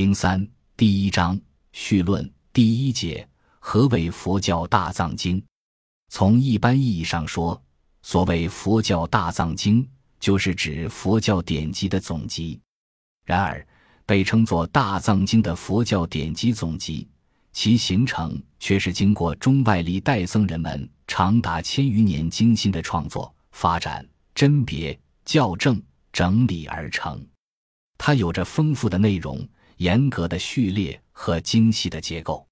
零三第一章序论第一节：何谓佛教大藏经？从一般意义上说，所谓佛教大藏经，就是指佛教典籍的总集。然而，被称作大藏经的佛教典籍总集，其形成却是经过中外历代僧人们长达千余年精心的创作、发展、甄别、校正、整理而成。它有着丰富的内容。严格的序列和精细的结构，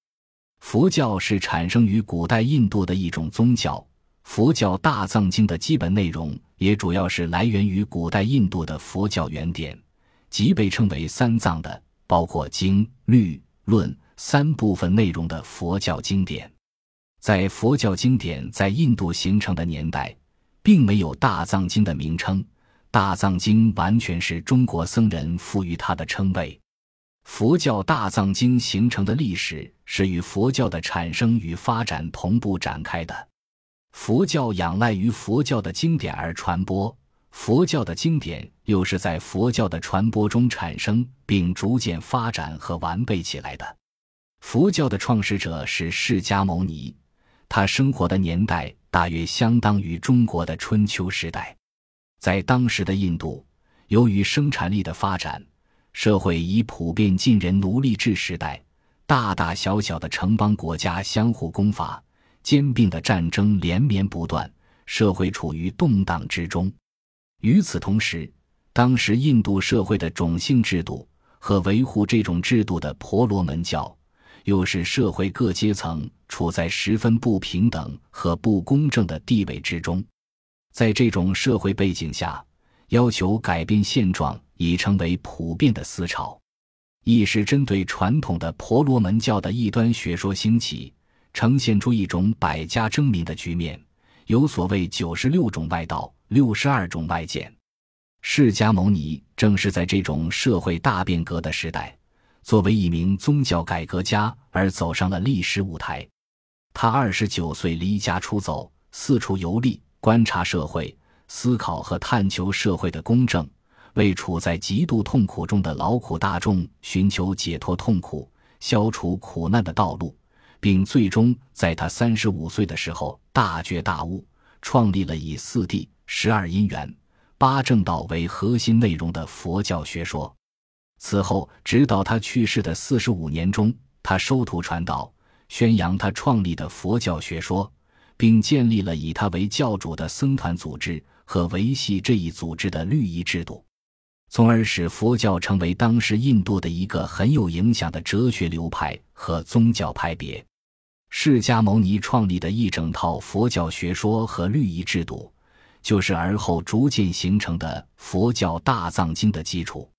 佛教是产生于古代印度的一种宗教。佛教大藏经的基本内容也主要是来源于古代印度的佛教原典，即被称为三藏的，包括经、律、论三部分内容的佛教经典。在佛教经典在印度形成的年代，并没有大藏经的名称，大藏经完全是中国僧人赋予它的称谓。佛教大藏经形成的历史是与佛教的产生与发展同步展开的。佛教仰赖于佛教的经典而传播，佛教的经典又是在佛教的传播中产生并逐渐发展和完备起来的。佛教的创始者是释迦牟尼，他生活的年代大约相当于中国的春秋时代。在当时的印度，由于生产力的发展。社会已普遍进人奴隶制时代，大大小小的城邦国家相互攻伐，兼并的战争连绵不断，社会处于动荡之中。与此同时，当时印度社会的种姓制度和维护这种制度的婆罗门教，又是社会各阶层处在十分不平等和不公正的地位之中。在这种社会背景下，要求改变现状。已成为普遍的思潮，一是针对传统的婆罗门教的异端学说兴起，呈现出一种百家争鸣的局面，有所谓九十六种外道、六十二种外见。释迦牟尼正是在这种社会大变革的时代，作为一名宗教改革家而走上了历史舞台。他二十九岁离家出走，四处游历，观察社会，思考和探求社会的公正。为处在极度痛苦中的劳苦大众寻求解脱痛苦、消除苦难的道路，并最终在他三十五岁的时候大觉大悟，创立了以四谛、十二因缘、八正道为核心内容的佛教学说。此后，直到他去世的四十五年中，他收徒传道，宣扬他创立的佛教学说，并建立了以他为教主的僧团组织和维系这一组织的律仪制度。从而使佛教成为当时印度的一个很有影响的哲学流派和宗教派别。释迦牟尼创立的一整套佛教学说和律仪制度，就是而后逐渐形成的佛教大藏经的基础。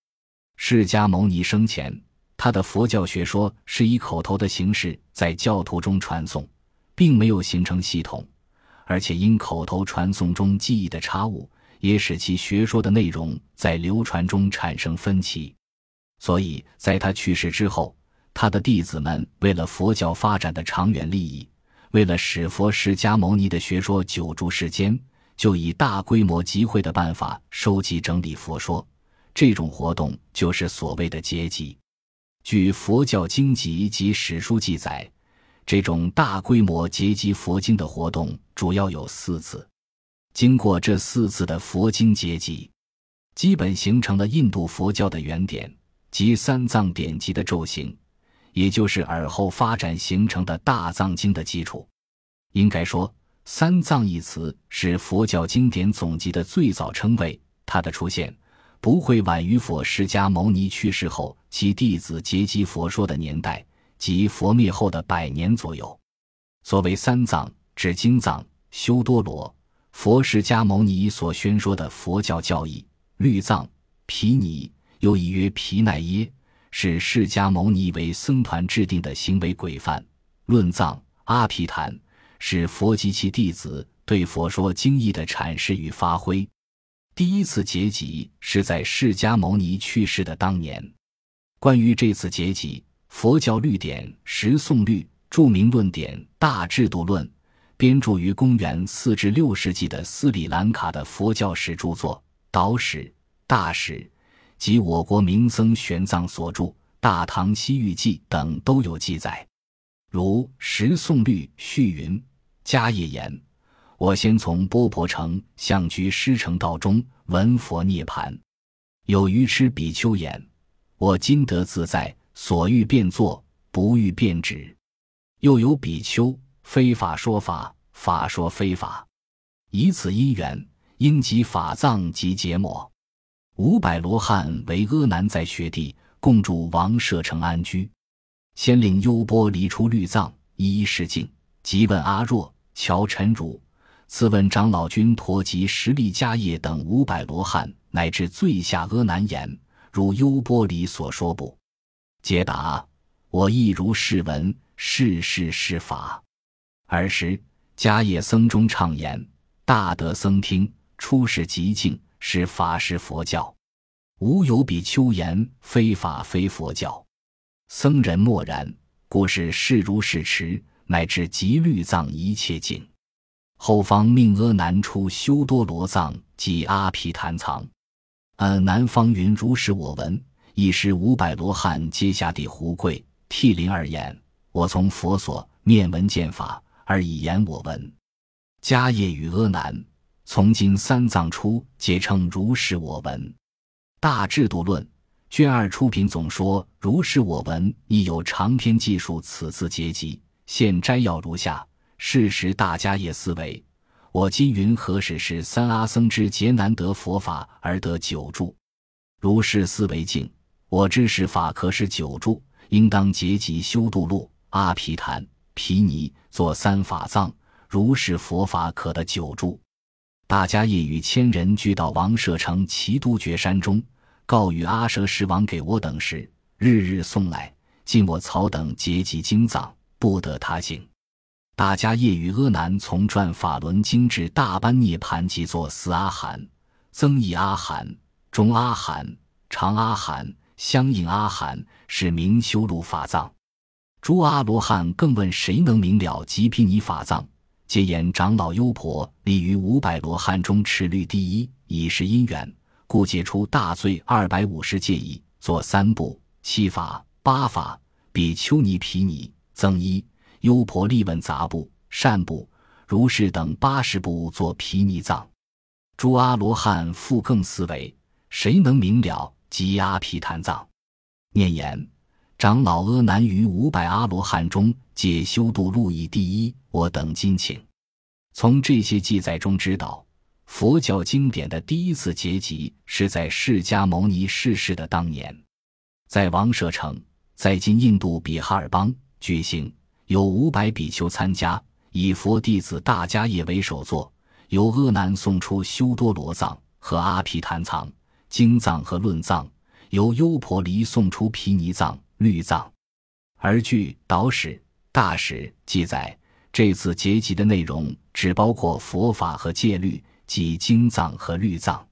释迦牟尼生前，他的佛教学说是以口头的形式在教徒中传送，并没有形成系统，而且因口头传送中记忆的差误。也使其学说的内容在流传中产生分歧，所以在他去世之后，他的弟子们为了佛教发展的长远利益，为了使佛释迦牟尼的学说久住世间，就以大规模集会的办法收集整理佛说。这种活动就是所谓的结集。据佛教经籍及史书记载，这种大规模结集佛经的活动主要有四次。经过这四次的佛经结集，基本形成了印度佛教的原点及三藏典籍的咒型，也就是尔后发展形成的大藏经的基础。应该说，“三藏”一词是佛教经典总集的最早称谓，它的出现不会晚于佛释迦牟尼去世后其弟子结集佛说的年代，即佛灭后的百年左右。所谓“三藏”，指经藏、修多罗。佛释迦牟尼所宣说的佛教教义，律藏、毗尼，又译曰毗奈耶，是释迦牟尼为僧团制定的行为规范；论藏、阿毗昙，是佛及其弟子对佛说经义的阐释与发挥。第一次结集是在释迦牟尼去世的当年。关于这次结集，佛教律典《十颂律》著名论点《大制度论》。编著于公元四至六世纪的斯里兰卡的佛教史著作《导史》《大史》及我国名僧玄奘所著《大唐西域记》等都有记载。如《十诵律》序云：“迦叶言，我先从波婆城向居师城道中闻佛涅盘，有愚痴比丘言：我今得自在，所欲便作，不欲便止。又有比丘非法说法，法说非法，以此因缘，应即法藏及结魔。五百罗汉为阿难在学地，共住王舍城安居。”先令优波离出律藏，一一示敬，即问阿若、乔陈如，次问长老君陀及十力迦叶等五百罗汉，乃至最下阿难言：如优波离所说不？解答：我亦如是闻，是是是法。尔时迦叶僧中唱言：大德僧听，出世极静，是法师佛教，无有比丘言非法非佛教。僧人默然，故是视如是持，乃至极律藏一切境。后方命阿难出修多罗藏及阿毗昙藏。阿南方云：如是我闻。一时五百罗汉皆下地胡跪，涕零而言：我从佛所面闻见法，而以言我闻。迦叶与阿难，从今三藏出，皆称如是我闻。大制度论。卷二出品总说：“如是我闻，亦有长篇记述此次结集。现摘要如下：是时大家业思维，我今云何时是三阿僧之劫难得佛法而得久住？如是思维境，我知是法可使久住，应当结集修度路阿毗昙毗尼作三法藏，如是佛法可得久住。大家业与千人俱到王舍城齐都觉山中。”告与阿舍世王给我等时，日日送来，尽我草等结集经藏，不得他行。大家业与阿难从传法轮经至大般涅盘，即作四阿含、增益阿含、中阿含、长阿含、相应阿含，是明修路法藏。诸阿罗汉更问谁能明了极毗尼法藏，皆言长老优婆立于五百罗汉中持律第一，以是因缘。故解出大罪二百五十戒矣，作三部七法八法，比丘尼毗尼增一优婆利问杂部善部如是等八十部作毗尼藏。诸阿罗汉复更思维，谁能明了吉阿毗昙藏？念言长老阿难于五百阿罗汉中解修度路以第一，我等今请。从这些记载中知道。佛教经典的第一次结集是在释迦牟尼逝世的当年，在王舍城，在今印度比哈尔邦举行，有五百比丘参加，以佛弟子大迦叶为首座，由阿难送出修多罗藏和阿毗昙藏经藏和论藏，由优婆离送出毗尼藏律藏，而据导史大史记载，这次结集的内容只包括佛法和戒律。即经藏和律藏，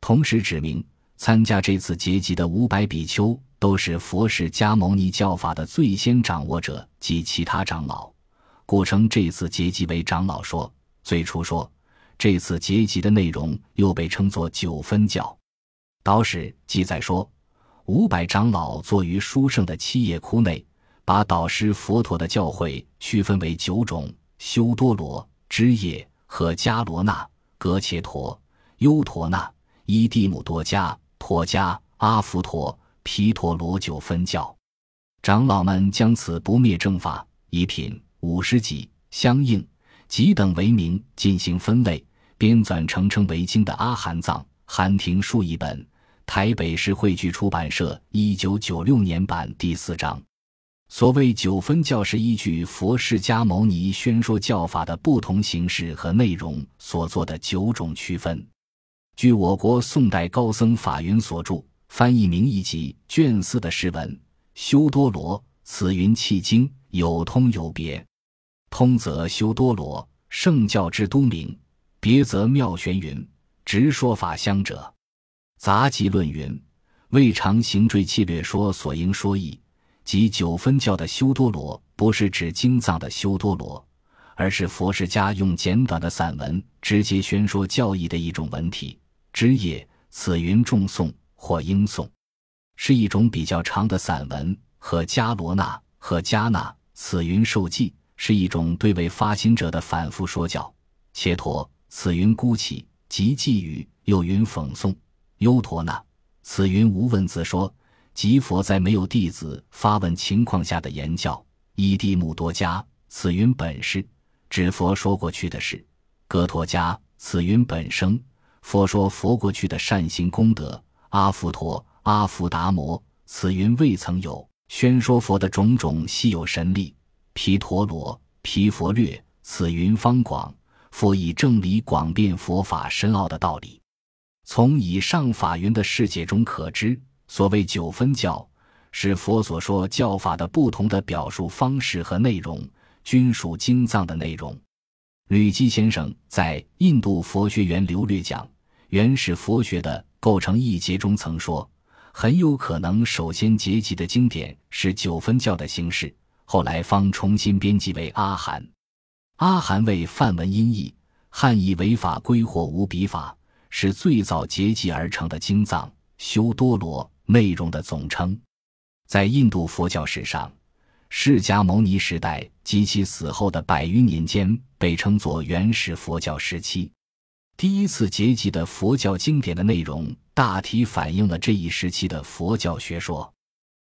同时指明参加这次结集的五百比丘都是佛释迦牟尼教法的最先掌握者及其他长老，故称这次结集为长老说。最初说这次结集的内容又被称作九分教。导史记载说，五百长老坐于殊胜的七叶窟内，把导师佛陀的教诲区分为九种：修多罗、枝叶和迦罗那。格切陀、优陀那、伊蒂姆多迦、陀迦、阿浮陀、毗陀罗九分教，长老们将此不灭正法以品五十几相应几等为名进行分类，编纂成称为经的阿含藏含庭数一本，台北市汇聚出版社一九九六年版第四章。所谓九分教是依据佛释迦牟尼宣说教法的不同形式和内容所做的九种区分。据我国宋代高僧法云所著《翻译名义集》卷四的释文：“修多罗，此云契经，有通有别。通则修多罗，圣教之都名；别则妙玄云，直说法相者。”杂记论云：“未尝行缀契略说所应说义。”即九分教的修多罗，不是指经藏的修多罗，而是佛世家用简短的散文直接宣说教义的一种文体。枝叶此云重诵或应诵，是一种比较长的散文。和迦罗那和迦那，此云受记，是一种对为发心者的反复说教。且陀，此云孤起，即寄语；又云讽诵。优陀那，此云无问自说，即佛在没有弟子发问情况下的言教。依地母多迦，此云本事，指佛说过去的事。哥陀迦，此云本生，佛说佛过去的善行功德。阿佛陀，阿佛达摩，此云未曾有。宣说佛的种种稀有神力，毗陀罗、毗佛略，此云方广。佛以正理广辩佛法深奥的道理。从以上法云的世界中可知，所谓九分教，是佛所说教法的不同的表述方式和内容，均属经藏的内容。吕基先生在《印度佛学源流略讲原始佛学的构成一节中曾说。很有可能，首先结集的经典是九分教的形式，后来方重新编辑为阿含。阿含为梵文音译，汉译为法归或无比法，是最早结集而成的经藏修多罗内容的总称。在印度佛教史上，释迦牟尼时代及其死后的百余年间，被称作原始佛教时期。第一次结集的佛教经典的内容，大体反映了这一时期的佛教学说。